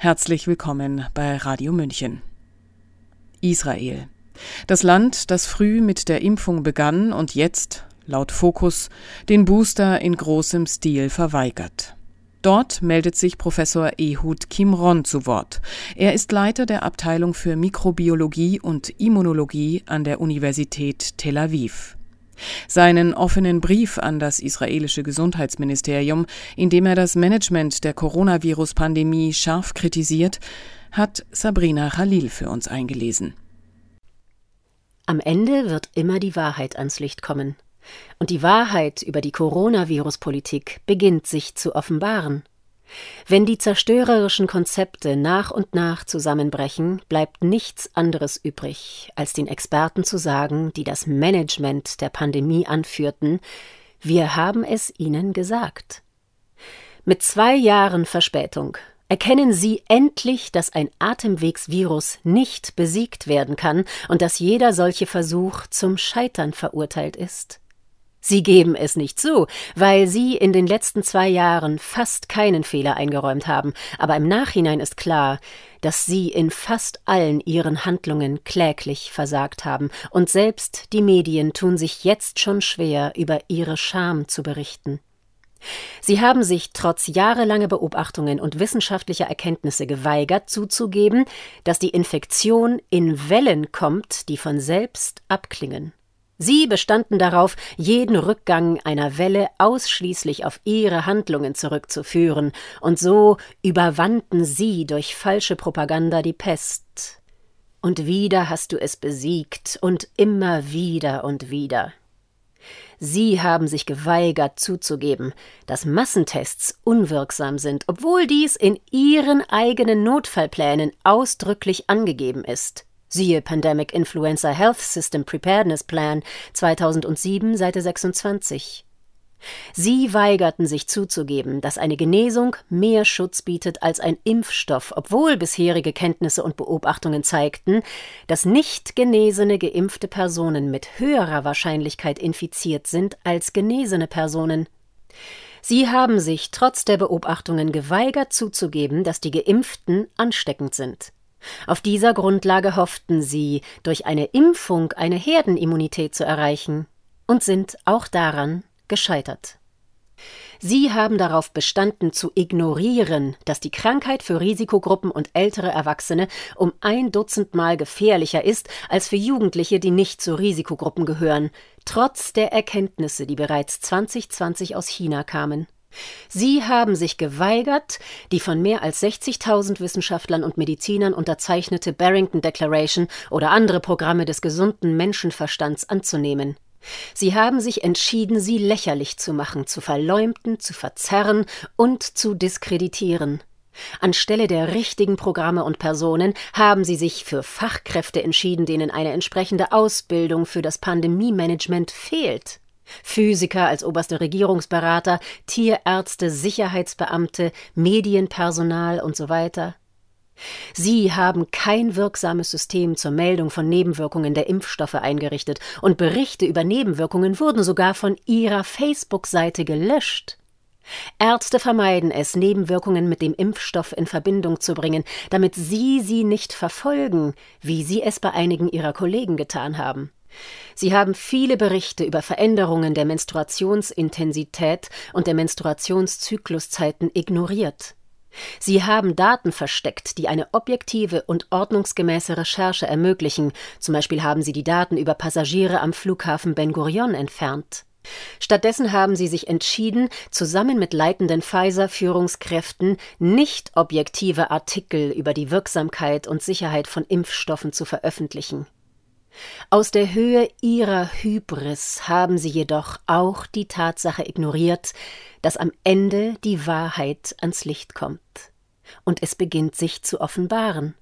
Herzlich willkommen bei Radio München. Israel. Das Land, das früh mit der Impfung begann und jetzt, laut Fokus, den Booster in großem Stil verweigert. Dort meldet sich Professor Ehud Kimron zu Wort. Er ist Leiter der Abteilung für Mikrobiologie und Immunologie an der Universität Tel Aviv. Seinen offenen Brief an das israelische Gesundheitsministerium, in dem er das Management der Coronavirus-Pandemie scharf kritisiert, hat Sabrina Khalil für uns eingelesen. Am Ende wird immer die Wahrheit ans Licht kommen. Und die Wahrheit über die Coronavirus-Politik beginnt sich zu offenbaren. Wenn die zerstörerischen Konzepte nach und nach zusammenbrechen, bleibt nichts anderes übrig, als den Experten zu sagen, die das Management der Pandemie anführten, wir haben es ihnen gesagt. Mit zwei Jahren Verspätung erkennen Sie endlich, dass ein Atemwegsvirus nicht besiegt werden kann und dass jeder solche Versuch zum Scheitern verurteilt ist. Sie geben es nicht zu, weil Sie in den letzten zwei Jahren fast keinen Fehler eingeräumt haben, aber im Nachhinein ist klar, dass Sie in fast allen Ihren Handlungen kläglich versagt haben, und selbst die Medien tun sich jetzt schon schwer, über Ihre Scham zu berichten. Sie haben sich trotz jahrelanger Beobachtungen und wissenschaftlicher Erkenntnisse geweigert zuzugeben, dass die Infektion in Wellen kommt, die von selbst abklingen. Sie bestanden darauf, jeden Rückgang einer Welle ausschließlich auf ihre Handlungen zurückzuführen, und so überwanden sie durch falsche Propaganda die Pest. Und wieder hast du es besiegt, und immer wieder und wieder. Sie haben sich geweigert zuzugeben, dass Massentests unwirksam sind, obwohl dies in Ihren eigenen Notfallplänen ausdrücklich angegeben ist. Siehe Pandemic Influenza Health System Preparedness Plan 2007, Seite 26. Sie weigerten sich zuzugeben, dass eine Genesung mehr Schutz bietet als ein Impfstoff, obwohl bisherige Kenntnisse und Beobachtungen zeigten, dass nicht genesene geimpfte Personen mit höherer Wahrscheinlichkeit infiziert sind als genesene Personen. Sie haben sich trotz der Beobachtungen geweigert zuzugeben, dass die Geimpften ansteckend sind. Auf dieser Grundlage hofften sie, durch eine Impfung eine Herdenimmunität zu erreichen und sind auch daran gescheitert. Sie haben darauf bestanden zu ignorieren, dass die Krankheit für Risikogruppen und ältere Erwachsene um ein Dutzend Mal gefährlicher ist als für Jugendliche, die nicht zu Risikogruppen gehören, trotz der Erkenntnisse, die bereits 2020 aus China kamen. Sie haben sich geweigert, die von mehr als 60.000 Wissenschaftlern und Medizinern unterzeichnete Barrington Declaration oder andere Programme des gesunden Menschenverstands anzunehmen. Sie haben sich entschieden, sie lächerlich zu machen, zu verleumden, zu verzerren und zu diskreditieren. Anstelle der richtigen Programme und Personen haben sie sich für Fachkräfte entschieden, denen eine entsprechende Ausbildung für das Pandemie-Management fehlt. Physiker als oberste Regierungsberater, Tierärzte, Sicherheitsbeamte, Medienpersonal und so weiter. Sie haben kein wirksames System zur Meldung von Nebenwirkungen der Impfstoffe eingerichtet, und Berichte über Nebenwirkungen wurden sogar von ihrer Facebook-Seite gelöscht. Ärzte vermeiden es, Nebenwirkungen mit dem Impfstoff in Verbindung zu bringen, damit sie sie nicht verfolgen, wie sie es bei einigen ihrer Kollegen getan haben. Sie haben viele Berichte über Veränderungen der Menstruationsintensität und der Menstruationszykluszeiten ignoriert. Sie haben Daten versteckt, die eine objektive und ordnungsgemäße Recherche ermöglichen, zum Beispiel haben sie die Daten über Passagiere am Flughafen Ben Gurion entfernt. Stattdessen haben sie sich entschieden, zusammen mit leitenden Pfizer-Führungskräften nicht objektive Artikel über die Wirksamkeit und Sicherheit von Impfstoffen zu veröffentlichen. Aus der Höhe ihrer Hybris haben sie jedoch auch die Tatsache ignoriert, dass am Ende die Wahrheit ans Licht kommt. Und es beginnt sich zu offenbaren.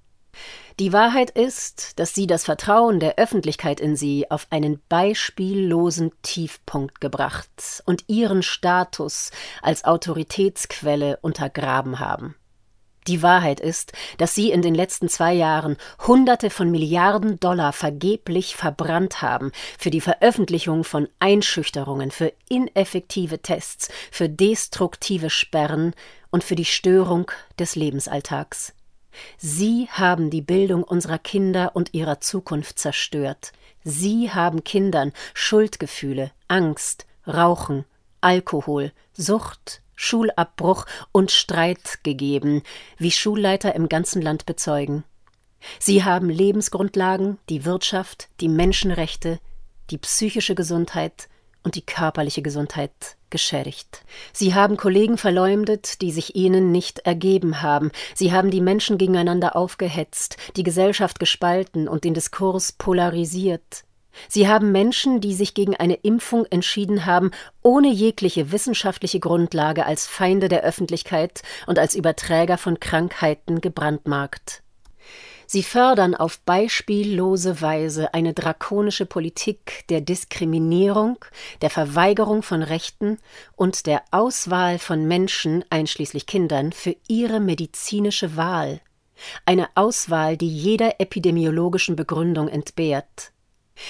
Die Wahrheit ist, dass sie das Vertrauen der Öffentlichkeit in sie auf einen beispiellosen Tiefpunkt gebracht und ihren Status als Autoritätsquelle untergraben haben. Die Wahrheit ist, dass sie in den letzten zwei Jahren Hunderte von Milliarden Dollar vergeblich verbrannt haben für die Veröffentlichung von Einschüchterungen, für ineffektive Tests, für destruktive Sperren und für die Störung des Lebensalltags. Sie haben die Bildung unserer Kinder und ihrer Zukunft zerstört. Sie haben Kindern Schuldgefühle, Angst, Rauchen, Alkohol, Sucht, Schulabbruch und Streit gegeben, wie Schulleiter im ganzen Land bezeugen. Sie haben Lebensgrundlagen, die Wirtschaft, die Menschenrechte, die psychische Gesundheit und die körperliche Gesundheit geschädigt. Sie haben Kollegen verleumdet, die sich ihnen nicht ergeben haben. Sie haben die Menschen gegeneinander aufgehetzt, die Gesellschaft gespalten und den Diskurs polarisiert. Sie haben Menschen, die sich gegen eine Impfung entschieden haben, ohne jegliche wissenschaftliche Grundlage als Feinde der Öffentlichkeit und als Überträger von Krankheiten gebrandmarkt. Sie fördern auf beispiellose Weise eine drakonische Politik der Diskriminierung, der Verweigerung von Rechten und der Auswahl von Menschen, einschließlich Kindern, für ihre medizinische Wahl. Eine Auswahl, die jeder epidemiologischen Begründung entbehrt.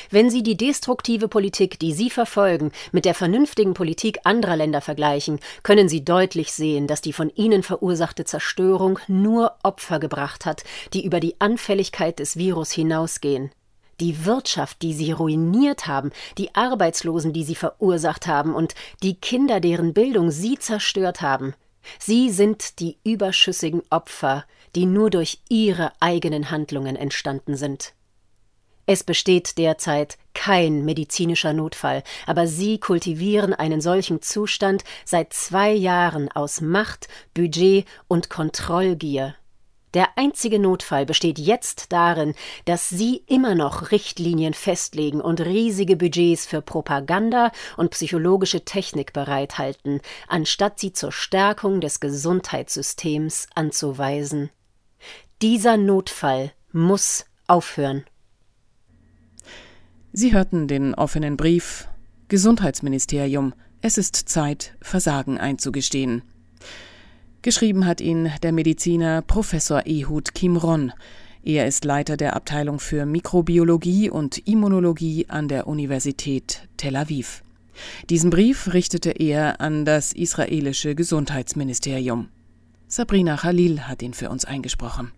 Wenn Sie die destruktive Politik, die Sie verfolgen, mit der vernünftigen Politik anderer Länder vergleichen, können Sie deutlich sehen, dass die von Ihnen verursachte Zerstörung nur Opfer gebracht hat, die über die Anfälligkeit des Virus hinausgehen. Die Wirtschaft, die Sie ruiniert haben, die Arbeitslosen, die Sie verursacht haben und die Kinder, deren Bildung Sie zerstört haben. Sie sind die überschüssigen Opfer, die nur durch Ihre eigenen Handlungen entstanden sind. Es besteht derzeit kein medizinischer Notfall, aber Sie kultivieren einen solchen Zustand seit zwei Jahren aus Macht, Budget und Kontrollgier. Der einzige Notfall besteht jetzt darin, dass Sie immer noch Richtlinien festlegen und riesige Budgets für Propaganda und psychologische Technik bereithalten, anstatt sie zur Stärkung des Gesundheitssystems anzuweisen. Dieser Notfall muss aufhören. Sie hörten den offenen Brief Gesundheitsministerium. Es ist Zeit, Versagen einzugestehen. Geschrieben hat ihn der Mediziner Professor Ehud Kimron. Er ist Leiter der Abteilung für Mikrobiologie und Immunologie an der Universität Tel Aviv. Diesen Brief richtete er an das israelische Gesundheitsministerium. Sabrina Khalil hat ihn für uns eingesprochen.